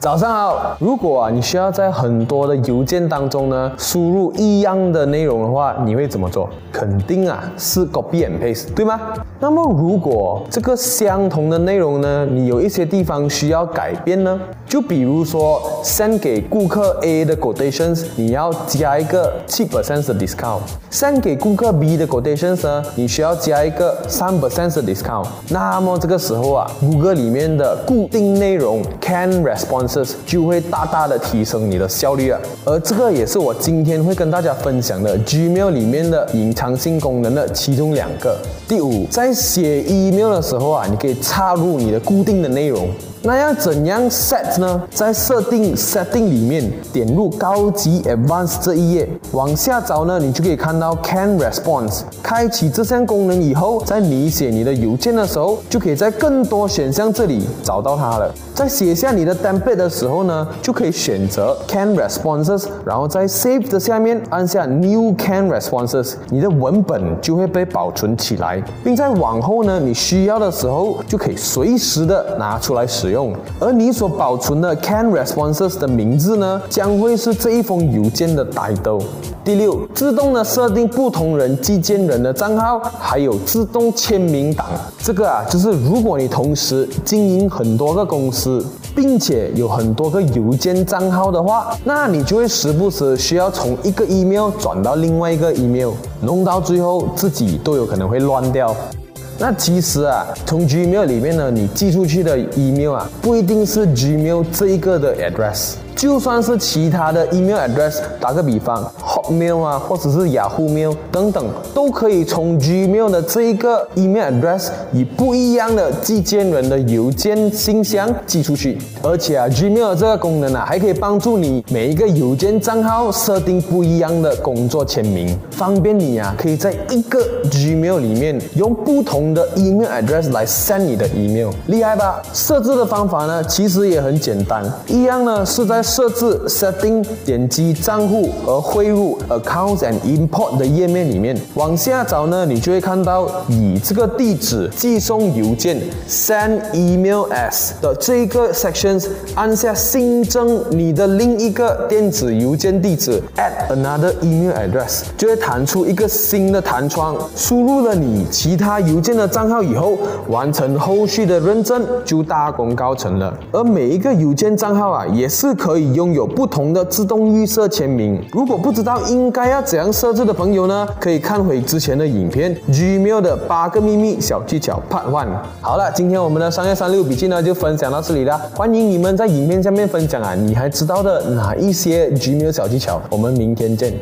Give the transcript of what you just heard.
早上好，如果啊你需要在很多的邮件当中呢输入一样的内容的话，你会怎么做？肯定啊是 copy and paste，对吗？那么如果这个相同的内容呢，你有一些地方需要改变呢？就比如说 send 给顾客 A 的 quotations，你要加一个七 percent 的 discount；send 给顾客 B 的 quotations 呢，你需要加一个三 percent 的 discount。那么这个时候啊，谷歌里面的固定内容 can respond 就会大大的提升你的效率啊。而这个也是我今天会跟大家分享的 Gmail 里面的隐藏性功能的其中两个。第五，在写 email 的时候啊，你可以插入你的固定的内容。那要怎样 set 呢？在设定 setting 里面点入高级 advanced 这一页，往下找呢，你就可以看到 can response。开启这项功能以后，在你写你的邮件的时候，就可以在更多选项这里找到它了。在写下你的 template 的时候呢，就可以选择 can responses，然后在 save 的下面按下 new can responses，你的文本就会被保存起来，并在往后呢，你需要的时候就可以随时的拿出来使用。而你所保存的 can responses 的名字呢，将会是这一封邮件的 title。第六，自动的设定不同人寄件人的账号，还有自动签名档。这个啊，就是如果你同时经营很多个公司，并且有很多个邮件账号的话，那你就会时不时需要从一个 email 转到另外一个 email，弄到最后自己都有可能会乱掉。那其实啊，从 Gmail 里面呢，你寄出去的 email 啊，不一定是 Gmail 这一个的 address。就算是其他的 email address，打个比方，Hotmail 啊，或者是 Yahoo Mail 等等，都可以从 Gmail 的这一个 email address 以不一样的寄件人的邮件信箱寄出去。而且啊，Gmail 这个功能啊，还可以帮助你每一个邮件账号设定不一样的工作签名，方便你啊，可以在一个 Gmail 里面用不同的 email address 来 send 你的 email，厉害吧？设置的方法呢，其实也很简单，一样呢是在设置 setting，点击账户和汇入 accounts and import 的页面里面，往下找呢，你就会看到以这个地址寄送邮件 send email as 的这个 sections，按下新增你的另一个电子邮件地址 add another email address，就会弹出一个新的弹窗，输入了你其他邮件的账号以后，完成后续的认证就大功告成了。而每一个邮件账号啊，也是可可以。拥有不同的自动预设签名。如果不知道应该要怎样设置的朋友呢，可以看回之前的影片 Gmail 的八个秘密小技巧 Part One。好了，今天我们的三月三六笔记呢就分享到这里了。欢迎你们在影片下面分享啊，你还知道的哪一些 Gmail 小技巧？我们明天见。